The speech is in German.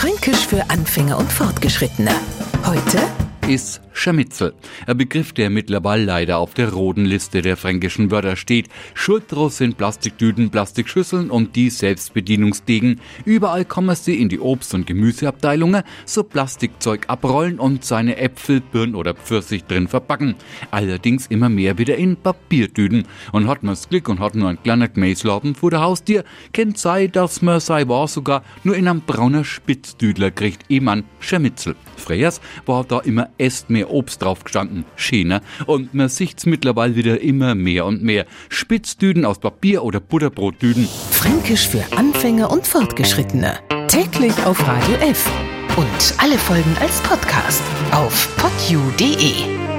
Fränkisch für Anfänger und Fortgeschrittene. Heute ist Scharmützel. Ein Begriff, der mittlerweile leider auf der roten Liste der fränkischen Wörter steht. Schuld draus sind Plastiktüten, Plastikschüsseln und die Selbstbedienungsdegen. Überall kommen sie in die Obst- und Gemüseabteilungen, so Plastikzeug abrollen und seine Äpfel, Birnen oder Pfirsich drin verpacken. Allerdings immer mehr wieder in Papiertüten. Und hat man's Glück und hat nur ein kleiner Gmäsladen vor der Haustier, kennt sei, dass man sei war sogar nur in einem brauner Spitzdüdler kriegt, ehemann Scharmützel. Freyers war da immer esst mehr Obst drauf gestanden, schöner, und man sieht's mittlerweile wieder immer mehr und mehr. Spitzdüden aus Papier oder Butterbrotdüden. Fränkisch für Anfänger und Fortgeschrittene. Täglich auf Radio F. Und alle Folgen als Podcast auf podu.de.